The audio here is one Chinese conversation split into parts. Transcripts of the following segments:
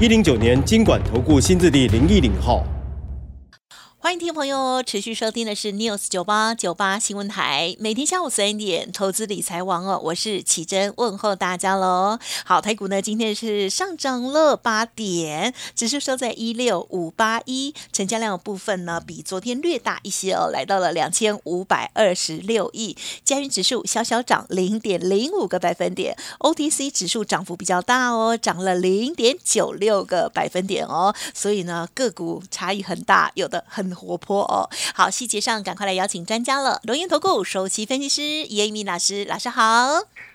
一零九年金管投顾新字第零一零号。欢迎听众朋友持续收听的是 News 九八九八新闻台，每天下午三点投资理财王哦，我是启珍，问候大家喽。好，台股呢今天是上涨了八点，指数收在一六五八一，成交量的部分呢比昨天略大一些哦，来到了两千五百二十六亿。加元指数小小涨零点零五个百分点，OTC 指数涨幅比较大哦，涨了零点九六个百分点哦，所以呢个股差异很大，有的很。活泼哦，好，细节上赶快来邀请专家了。龙岩投顾首席分析师叶一鸣老师，老师好。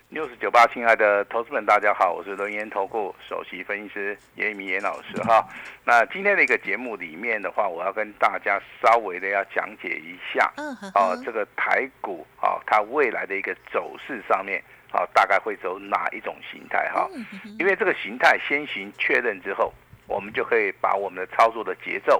六十九八，亲爱的投资们，大家好，我是龙岩投顾首席分析师叶一鸣叶老师哈。那今天的一个节目里面的话，我要跟大家稍微的要讲解一下，嗯，哦，这个台股啊，它未来的一个走势上面啊，大概会走哪一种形态哈？因为这个形态先行确认之后，我们就可以把我们的操作的节奏。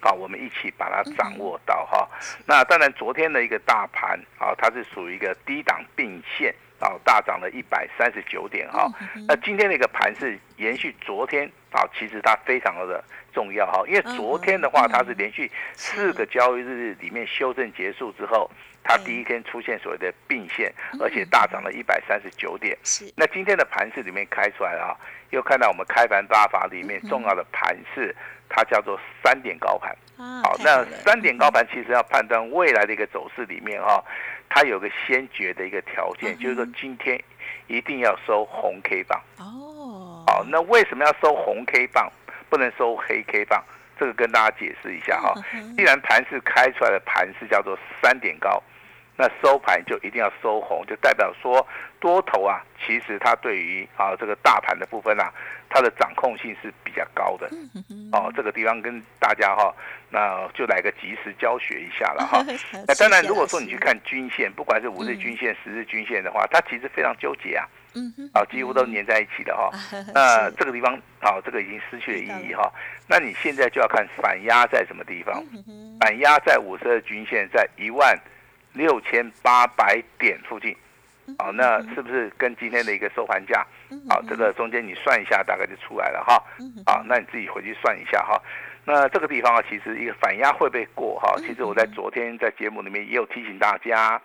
好，我们一起把它掌握到哈。那当然，昨天的一个大盘啊，它是属于一个低档并线啊，大涨了一百三十九点哈。那今天的一个盘是延续昨天啊，其实它非常的重要哈，因为昨天的话它是连续四个交易日里面修正结束之后，它第一天出现所谓的并线，而且大涨了一百三十九点。那今天的盘市里面开出来啊，又看到我们开盘八法里面重要的盘市。它叫做三点高盘，好，那三点高盘其实要判断未来的一个走势里面哈，它有个先决的一个条件，就是说今天一定要收红 K 棒。哦，好，那为什么要收红 K 棒，不能收黑 K 棒？这个跟大家解释一下哈，既然盘是开出来的盘是叫做三点高。那收盘就一定要收红，就代表说多头啊，其实它对于啊这个大盘的部分啊，它的掌控性是比较高的。哦，这个地方跟大家哈，那就来个及时教学一下了哈。那当然，如果说你去看均线，不管是五日均线、十日均线的话，它其实非常纠结啊。嗯哼啊，几乎都粘在一起的哈。那这个地方啊，这个已经失去了意义哈。那你现在就要看反压在什么地方？反压在五十二均线在一万。六千八百点附近，好，那是不是跟今天的一个收盘价，好，这个中间你算一下，大概就出来了哈，好，那你自己回去算一下哈。那这个地方啊，其实一个反压会不会过哈？其实我在昨天在节目里面也有提醒大家，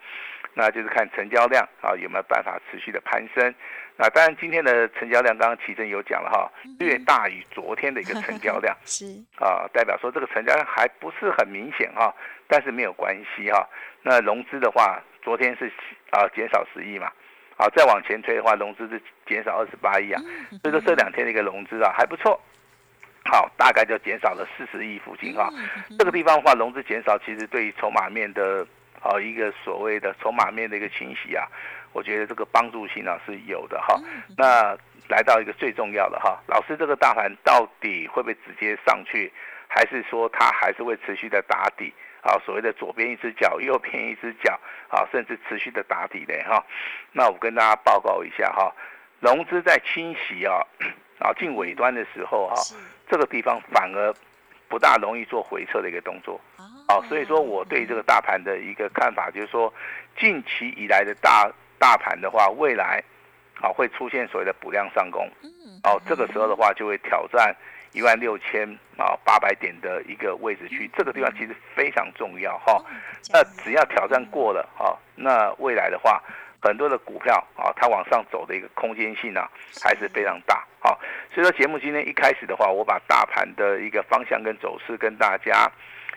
那就是看成交量啊有没有办法持续的攀升。那当然今天的成交量，刚刚奇珍有讲了哈，略大于昨天的一个成交量，是。啊，代表说这个成交量还不是很明显哈，但是没有关系哈。那融资的话，昨天是啊减少十亿嘛，好再往前推的话，融资是减少二十八亿啊，所以说这两天的一个融资啊还不错，好大概就减少了四十亿附近哈。这个地方的话，融资减少其实对于筹码面的啊一个所谓的筹码面的一个清洗啊，我觉得这个帮助性啊是有的哈。那来到一个最重要的哈，老师这个大盘到底会不会直接上去，还是说它还是会持续的打底？啊，所谓的左边一只脚，右边一只脚，啊，甚至持续的打底的哈。那我跟大家报告一下哈，融资在清洗啊，啊进尾端的时候哈，这个地方反而不大容易做回撤的一个动作。啊，所以说我对这个大盘的一个看法就是说，近期以来的大大盘的话，未来啊会出现所谓的补量上攻。哦，这个时候的话就会挑战。一万六千啊八百点的一个位置区，这个地方其实非常重要哈。那只要挑战过了哈，那未来的话，很多的股票啊，它往上走的一个空间性啊，还是非常大。好，所以说节目今天一开始的话，我把大盘的一个方向跟走势跟大家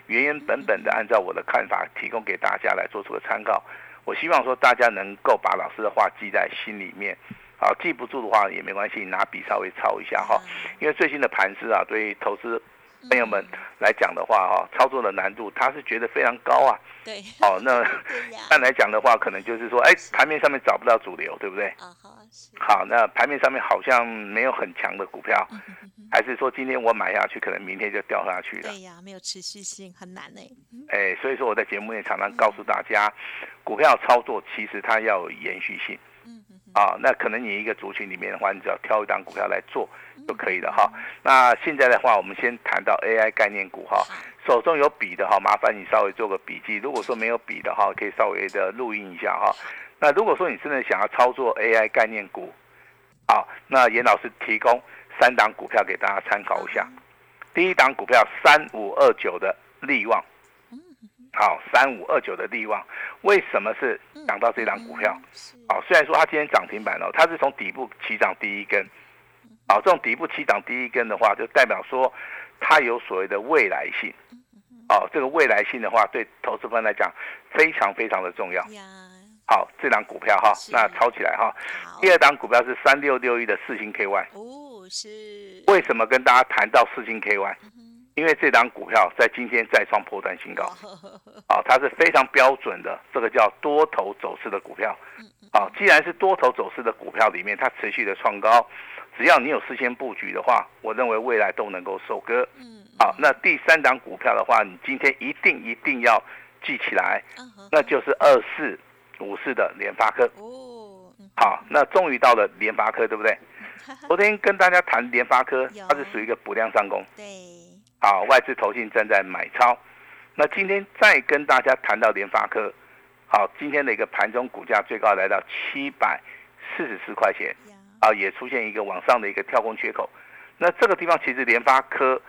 原原本本的按照我的看法提供给大家来做出个参考。我希望说大家能够把老师的话记在心里面。好，记不住的话也没关系，拿笔稍微抄一下哈。因为最新的盘势啊，对投资朋友们来讲的话哈，操作的难度他是觉得非常高啊。对。哦，那 按来讲的话，可能就是说，哎，盘面上面找不到主流，对不对？啊好，那盘面上面好像没有很强的股票，还是说今天我买下去，可能明天就掉下去了？对呀，没有持续性，很难呢。哎，所以说我在节目也常常告诉大家，股票操作其实它要有延续性。啊，那可能你一个族群里面的话，你只要挑一档股票来做就可以了哈。那现在的话，我们先谈到 AI 概念股哈。手中有笔的哈，麻烦你稍微做个笔记。如果说没有笔的哈，可以稍微的录音一下哈。那如果说你真的想要操作 AI 概念股，好，那严老师提供三档股票给大家参考一下。第一档股票三五二九的利旺，好，三五二九的利旺，为什么是讲到这档股票？好，虽然说它今天涨停板哦，它是从底部起涨第一根，好，这种底部起涨第一根的话，就代表说它有所谓的未来性，哦，这个未来性的话，对投资方来讲非常非常的重要。好，这档股票哈，那抄起来哈。第二档股票是三六六一的四星 KY。哦，是。为什么跟大家谈到四星 KY？因为这档股票在今天再创破断新高。好，它是非常标准的，这个叫多头走势的股票。啊，既然是多头走势的股票里面，它持续的创高，只要你有事先布局的话，我认为未来都能够收割。嗯。好，那第三档股票的话，你今天一定一定要记起来，那就是二四。五四的联发科哦，好，那终于到了联发科，对不对？昨天跟大家谈联发科，它是属于一个补量上攻，对，好，外资投信正在买超。那今天再跟大家谈到联发科，好，今天的一个盘中股价最高来到七百四十四块钱，啊，也出现一个往上的一个跳空缺口。那这个地方其实联发科，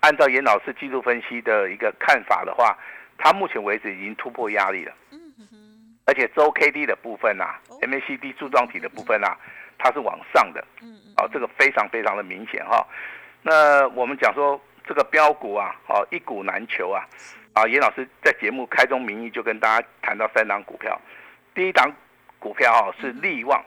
按照严老师技术分析的一个看法的话，它目前为止已经突破压力了。而且周 K D 的部分呐，M A C D 柱状体的部分呐，它是往上的，嗯嗯，哦，这个非常非常的明显哈。那我们讲说这个标股啊，哦，一股难求啊，啊，严老师在节目开宗明义就跟大家谈到三档股票，第一档股票哦是利旺，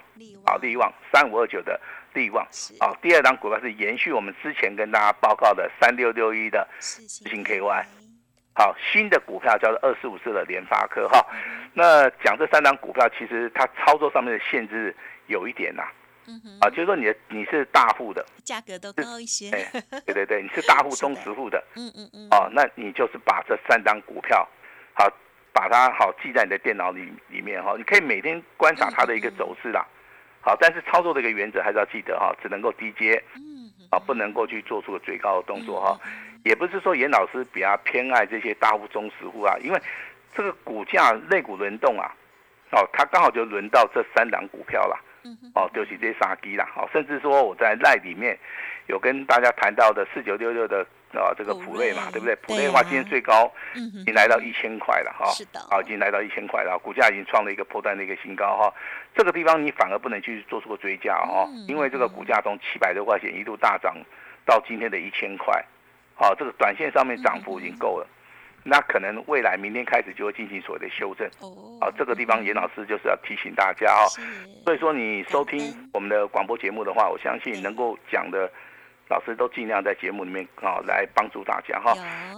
啊，利旺三五二九的利旺，啊，第二档股票是延续我们之前跟大家报告的三六六一的四星 K Y。好，新的股票叫做二四五四的联发科哈。那讲这三档股票，其实它操作上面的限制有一点呐。嗯。啊，就是说你的你是大户的，价格都高一些。对对对，你是大户中实户的。嗯嗯嗯。哦，那你就是把这三张股票，好，把它好记在你的电脑里里面哈。你可以每天观察它的一个走势啦。好，但是操作的一个原则还是要记得哈，只能够低接。嗯。啊，不能够去做出个最高的动作哈。也不是说严老师比较偏爱这些大户中实户啊，因为这个股价类股轮动啊，哦，它刚好就轮到这三档股票了，哦，就是这杀低了，哦，甚至说我在赖里面有跟大家谈到的四九六六的啊这个普瑞嘛，对不对？普瑞的话今天最高已经来到一千块了哈，是的，啊，已经来到一千块了，股价已经创了一个破断的一个新高哈，这个地方你反而不能去做出个追加哦，因为这个股价从七百多块钱一度大涨到今天的一千块。好，这个短线上面涨幅已经够了，那可能未来明天开始就会进行所谓的修正。哦，啊，这个地方严老师就是要提醒大家哦。所以说你收听我们的广播节目的话，我相信能够讲的老师都尽量在节目里面啊来帮助大家哈。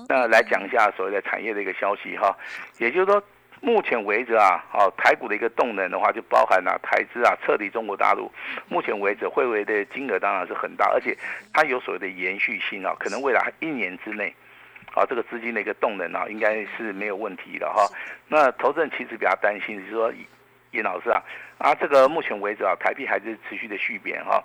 那来讲一下所谓的产业的一个消息哈，也就是说。目前为止啊，哦，台股的一个动能的话，就包含了台资啊撤离中国大陆。目前为止，汇为的金额当然是很大，而且它有所谓的延续性啊，可能未来一年之内，啊，这个资金的一个动能啊，应该是没有问题的哈。那投资人其实比较担心，就是说，叶老师啊，啊，这个目前为止啊，台币还是持续的续贬哈。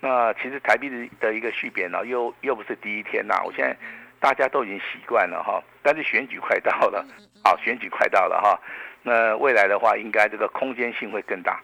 那其实台币的的一个续贬呢，又又不是第一天呐，我现在大家都已经习惯了哈，但是选举快到了。好，选举快到了哈，那未来的话，应该这个空间性会更大，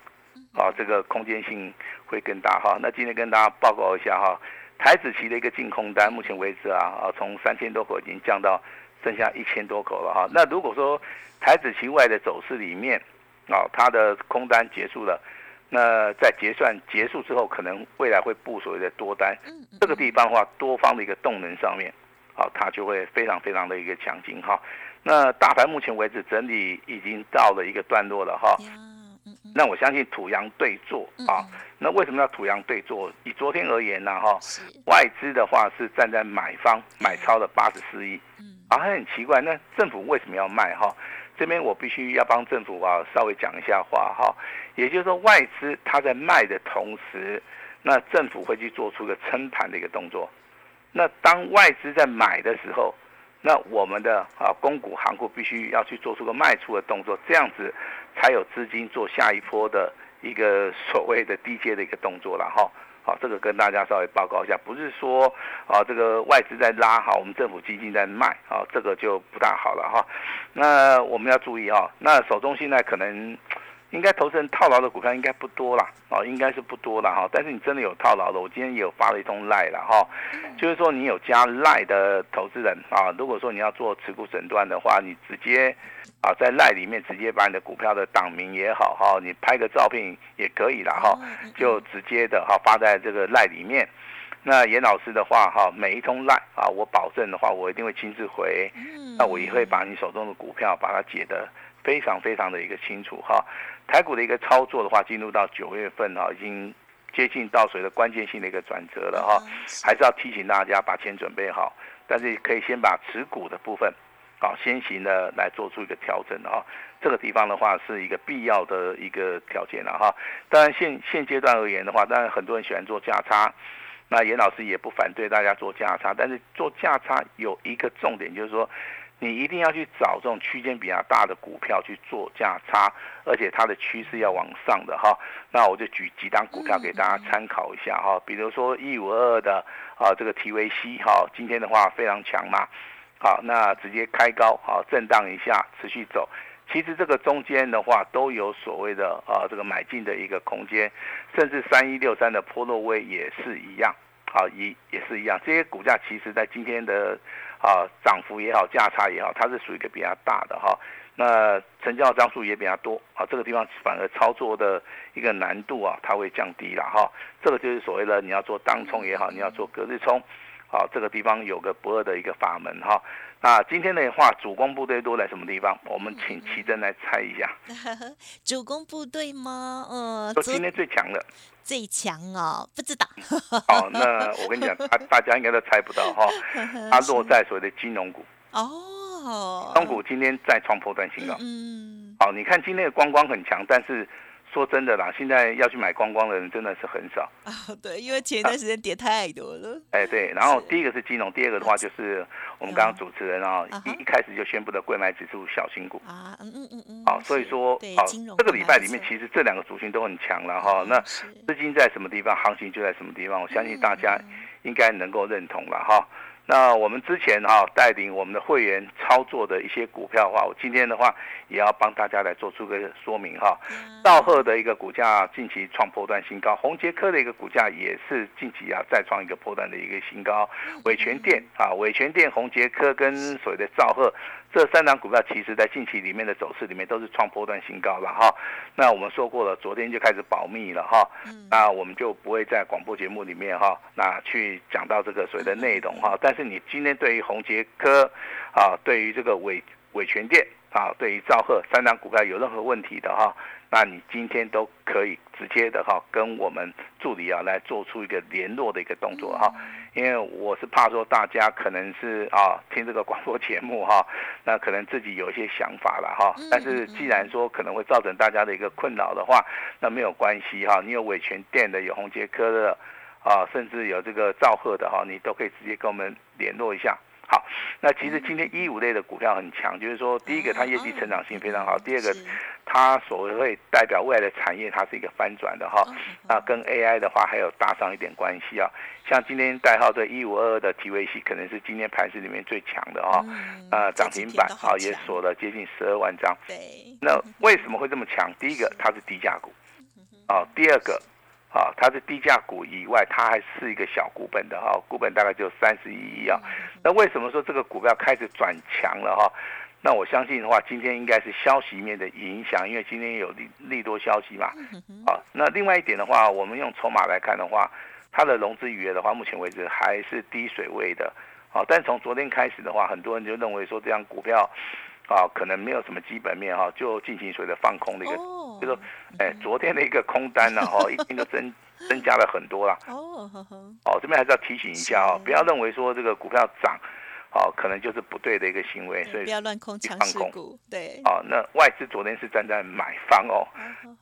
好，这个空间性会更大哈。那今天跟大家报告一下哈，台子期的一个净空单，目前为止啊，啊，从三千多口已经降到剩下一千多口了哈。那如果说台子期外的走势里面，啊，它的空单结束了，那在结算结束之后，可能未来会布所谓的多单，这个地方的话，多方的一个动能上面，好，它就会非常非常的一个强劲哈。那大盘目前为止整理已经到了一个段落了哈，那我相信土洋对坐啊。那为什么要土洋对坐？以昨天而言呢，哈，外资的话是站在买方买超的八十四亿，嗯，啊，很奇怪，那政府为什么要卖哈？这边我必须要帮政府啊稍微讲一下话哈，也就是说外资它在卖的同时，那政府会去做出个撑盘的一个动作。那当外资在买的时候，那我们的啊公股行股必须要去做出个卖出的动作，这样子才有资金做下一波的一个所谓的低阶的一个动作了哈。好，这个跟大家稍微报告一下，不是说啊这个外资在拉哈，我们政府基金在卖啊，这个就不大好了哈。那我们要注意哈，那手中现在可能应该投资人套牢的股票应该不多啦，哦，应该是不多啦哈。但是你真的有套牢的，我今天也有发了一通赖了哈，就是说你有加赖的投资人啊，如果说你要做持股诊断的话，你直接。啊，在赖里面直接把你的股票的档名也好哈，你拍个照片也可以了哈，就直接的哈发在这个赖里面。那严老师的话哈，每一通赖啊，我保证的话，我一定会亲自回。那我也会把你手中的股票把它解得非常非常的一个清楚哈。台股的一个操作的话，进入到九月份哈，已经接近到水的关键性的一个转折了哈，还是要提醒大家把钱准备好，但是可以先把持股的部分。好，先行的来做出一个调整啊，这个地方的话是一个必要的一个条件了哈。当然现现阶段而言的话，当然很多人喜欢做价差，那严老师也不反对大家做价差，但是做价差有一个重点，就是说你一定要去找这种区间比较大的股票去做价差，而且它的趋势要往上的哈。那我就举几档股票给大家参考一下哈，比如说一五二二的啊这个 TVC 哈，今天的话非常强嘛。好，那直接开高，好，震荡一下，持续走。其实这个中间的话，都有所谓的啊，这个买进的一个空间，甚至三一六三的波洛威也是一样，好，也也是一样。这些股价其实在今天的啊涨幅也好，价差也好，它是属于一个比较大的哈。那成交张数也比较多，啊，这个地方反而操作的一个难度啊，它会降低了哈。这个就是所谓的你要做当冲也好，你要做隔日冲。好，这个地方有个不二的一个法门哈。那今天的话，主攻部队都在什么地方？我们请奇珍来猜一下。主攻部队吗？嗯，说今天最强的。最强哦，不知道。好，那我跟你讲，大大家应该都猜不到哈。它落在所谓的金融股。哦。金融股今天再创破断新高。嗯。好，你看今天的光光很强，但是。说真的啦，现在要去买光光的人真的是很少啊。对，因为前一段时间跌太多了。哎，对。然后第一个是金融，第二个的话就是我们刚刚主持人啊一一开始就宣布的贵买指数小新股啊，嗯嗯嗯嗯。好，所以说好，这个礼拜里面其实这两个族群都很强了哈。那资金在什么地方，行情就在什么地方，我相信大家应该能够认同了哈。那我们之前哈带领我们的会员操作的一些股票的话，我今天的话也要帮大家来做出个说明哈。道贺的一个股价近期创破段新高，宏杰科的一个股价也是近期啊再创一个破段的一个新高。伟全店啊，伟全店、宏杰科跟所谓的兆赫。这三档股票其实在近期里面的走势里面都是创波段新高了哈。那我们说过了，昨天就开始保密了哈。那我们就不会在广播节目里面哈，那去讲到这个所谓的内容哈。但是你今天对于宏杰科啊，对于这个伟伟全店啊，对于兆赫三档股票有任何问题的哈。那你今天都可以直接的哈，跟我们助理啊来做出一个联络的一个动作哈，因为我是怕说大家可能是啊听这个广播节目哈，那可能自己有一些想法了哈，但是既然说可能会造成大家的一个困扰的话，那没有关系哈，你有伟全店的，有红杰科的啊，甚至有这个赵赫的哈，你都可以直接跟我们联络一下。好，那其实今天一五类的股票很强，就是说第一个它业绩成长性非常好，第二个它所谓代表未来的产业，它是一个翻转的哈，那跟 AI 的话还有搭上一点关系啊，像今天代号这一五二二的 TVC 可能是今天盘市里面最强的哈，啊涨停板啊也锁了接近十二万张，对，那为什么会这么强？第一个它是低价股，啊第二个。啊，它是低价股以外，它还是一个小股本的哈，股本大概就三十一亿啊。那为什么说这个股票开始转强了哈？那我相信的话，今天应该是消息面的影响，因为今天有利利多消息嘛。啊，那另外一点的话，我们用筹码来看的话，它的融资余额的话，目前为止还是低水位的。好，但从昨天开始的话，很多人就认为说这样股票。啊，可能没有什么基本面哈，就进行所谓的放空的一个，就是说，哎，昨天的一个空单呢哈，一天都增增加了很多啦。哦，哦，这边还是要提醒一下哦，不要认为说这个股票涨，哦，可能就是不对的一个行为，所以不要乱空强势股，对。哦，那外资昨天是站在买方哦，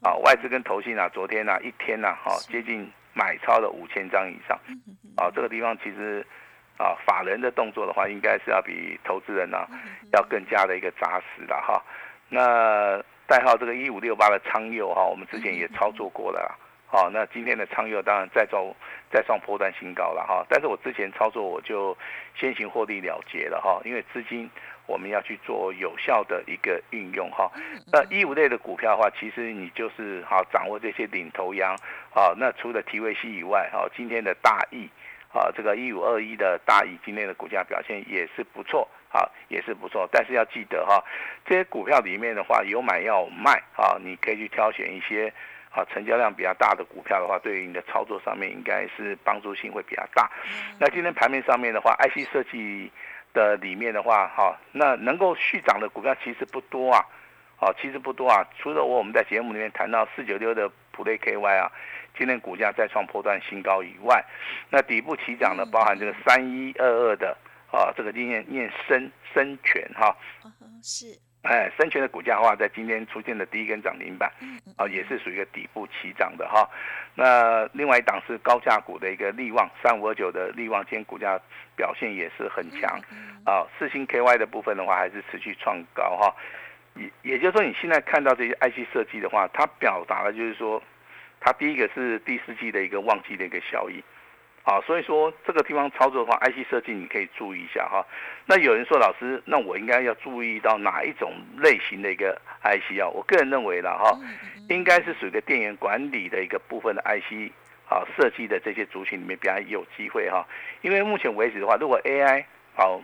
啊，外资跟投信啊，昨天呢一天呢，哈，接近买超了五千张以上，啊，这个地方其实。啊，法人的动作的话，应该是要比投资人呢要更加的一个扎实的哈。那代号这个一五六八的昌佑哈，我们之前也操作过了。好，那今天的昌佑当然再创再创破断新高了哈。但是我之前操作我就先行获利了结了哈，因为资金我们要去做有效的一个运用哈。那一五类的股票的话，其实你就是好掌握这些领头羊。好，那除了提维西以外，哈，今天的大益。啊，这个一五二一的大益今天的股价表现也是不错，啊，也是不错。但是要记得哈，这些股票里面的话有买要卖啊，你可以去挑选一些啊成交量比较大的股票的话，对于你的操作上面应该是帮助性会比较大。那今天盘面上面的话，IC 设计的里面的话，哈，那能够续涨的股票其实不多啊，啊，其实不多啊。除了我我们在节目里面谈到四九六的普雷 KY 啊。今天股价再创破断新高以外，那底部起涨的包含这个三一二二的啊，这个念念深深全哈，是，哎，深全的股价的话，在今天出现的第一根涨停板，啊，也是属于一个底部起涨的哈。那另外一档是高价股的一个利旺三五二九的利旺，今天股价表现也是很强，啊，四星 KY 的部分的话，还是持续创高哈。也也就是说，你现在看到这些 IC 设计的话，它表达的就是说。它第一个是第四季的一个旺季的一个效益，啊，所以说这个地方操作的话，IC 设计你可以注意一下哈。那有人说老师，那我应该要注意到哪一种类型的一个 IC 啊？我个人认为了哈，应该是属于个电源管理的一个部分的 IC 啊，设计的这些族群里面比较有机会哈。因为目前为止的话，如果 AI 好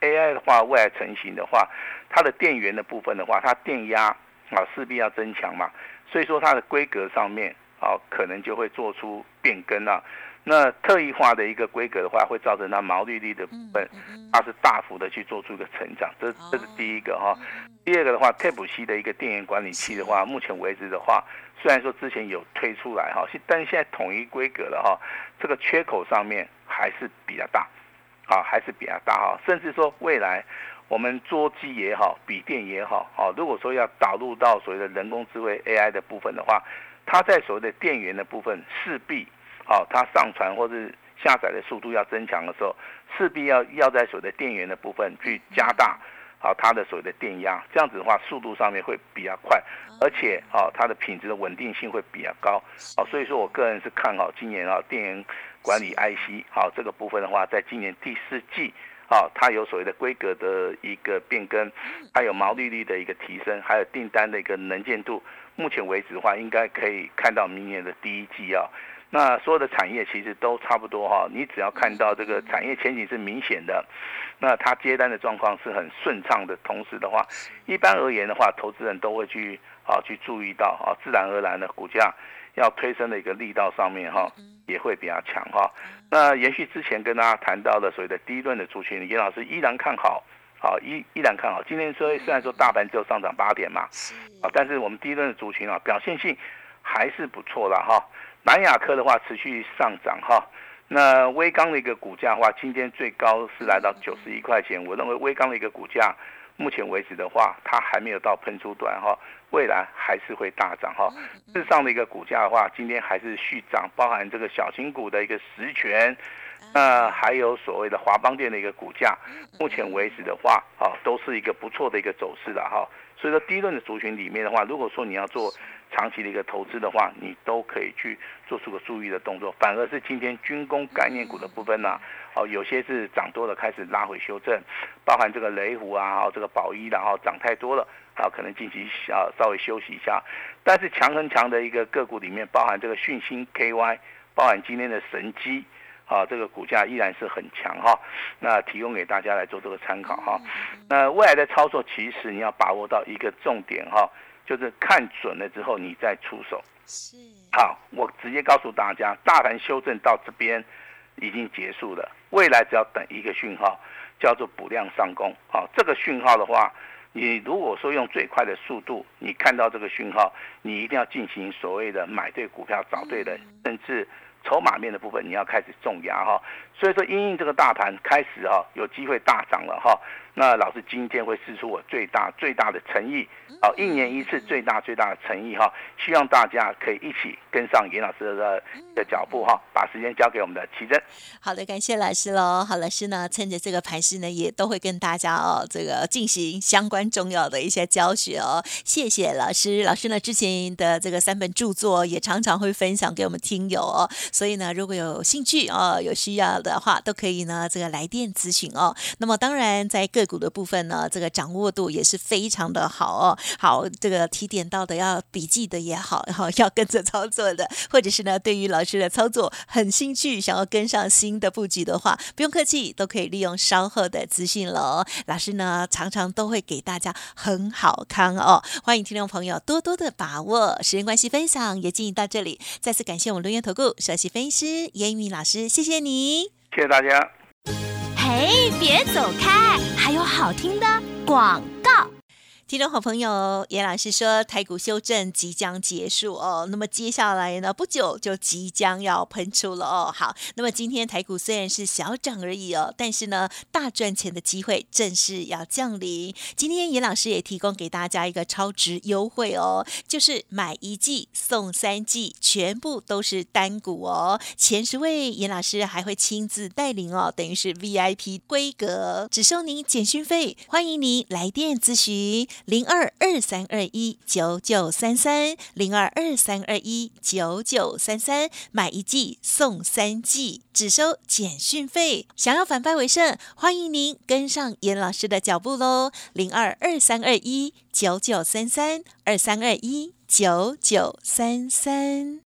AI 的话未来成型的话，它的电源的部分的话，它电压啊势必要增强嘛，所以说它的规格上面。好，可能就会做出变更啊。那特异化的一个规格的话，会造成它毛利率的部分，它是大幅的去做出一个成长。这这是第一个哈。第二个的话，Type C 的一个电源管理器的话，目前为止的话，虽然说之前有推出来哈，但是现在统一规格了哈，这个缺口上面还是比较大，啊，还是比较大哈。甚至说未来我们桌机也好，笔电也好，啊，如果说要导入到所谓的人工智慧 AI 的部分的话，它在所谓的电源的部分，势必，好，它上传或是下载的速度要增强的时候，势必要要在所谓的电源的部分去加大，好，它的所谓的电压，这样子的话，速度上面会比较快，而且，好，它的品质的稳定性会比较高，好，所以说我个人是看好今年啊，电源管理 IC，好，这个部分的话，在今年第四季，好，它有所谓的规格的一个变更，还有毛利率的一个提升，还有订单的一个能见度。目前为止的话，应该可以看到明年的第一季啊。那所有的产业其实都差不多哈。你只要看到这个产业前景是明显的，那它接单的状况是很顺畅的。同时的话，一般而言的话，投资人都会去啊去注意到啊，自然而然的股价要推升的一个力道上面哈，也会比较强哈。那延续之前跟大家谈到的所谓的第一轮的族群，严老师依然看好。好，依依然看好。今天虽虽然说大盘只有上涨八点嘛，啊，但是我们第一轮的族群啊，表现性还是不错的哈。南亚科的话持续上涨哈。那威钢的一个股价的话，今天最高是来到九十一块钱。我认为威钢的一个股价，目前为止的话，它还没有到喷出端哈，未来还是会大涨哈。日上的一个股价的话，今天还是续涨，包含这个小型股的一个实权。那还有所谓的华邦电的一个股价，目前为止的话，啊，都是一个不错的一个走势的哈。所以说，低轮的族群里面的话，如果说你要做长期的一个投资的话，你都可以去做出个注意的动作。反而是今天军工概念股的部分呢，哦，有些是涨多了开始拉回修正，包含这个雷虎啊，这个宝一，然后涨太多了，啊，可能近期啊稍微休息一下。但是强很强的一个个股里面，包含这个讯星 KY，包含今天的神机。啊，这个股价依然是很强哈，那提供给大家来做这个参考哈。那未来的操作，其实你要把握到一个重点哈，就是看准了之后你再出手。是。好，我直接告诉大家，大盘修正到这边已经结束了，未来只要等一个讯号，叫做补量上攻。好，这个讯号的话，你如果说用最快的速度，你看到这个讯号，你一定要进行所谓的买对股票、找对人，甚至筹码面的部分，你要开始重压哈。所以说，因应这个大盘开始哈，有机会大涨了哈。那老师今天会试出我最大最大的诚意，好，一年一次最大最大的诚意哈，希望大家可以一起跟上严老师的的脚步哈，把时间交给我们的奇珍。好的，感谢老师喽。好，老师呢，趁着这个盘势呢，也都会跟大家哦，这个进行相关重要的一些教学哦。谢谢老师，老师呢之前的这个三本著作也常常会分享给我们听友哦。所以呢，如果有兴趣哦，有需要的话，都可以呢这个来电咨询哦。那么当然在各个股的部分呢，这个掌握度也是非常的好哦。好，这个提点到的要笔记的也好，然后要跟着操作的，或者是呢，对于老师的操作很兴趣，想要跟上新的布局的话，不用客气，都可以利用稍后的资讯了。老师呢，常常都会给大家很好康哦。欢迎听众朋友多多的把握。时间关系，分享也进行到这里，再次感谢我们留言投顾首席分析师严一鸣老师，谢谢你，谢谢大家。别走开！还有好听的广告。听众好朋友，严老师说台股修正即将结束哦，那么接下来呢，不久就即将要喷出了哦。好，那么今天台股虽然是小涨而已哦，但是呢，大赚钱的机会正式要降临。今天严老师也提供给大家一个超值优惠哦，就是买一季送三季，全部都是单股哦。前十位严老师还会亲自带领哦，等于是 VIP 规格，只收您简讯费。欢迎您来电咨询。零二二三二一九九三三，零二二三二一九九三三，买一季送三季，只收简讯费。想要反败为胜，欢迎您跟上严老师的脚步喽！零二二三二一九九三三，二三二一九九三三。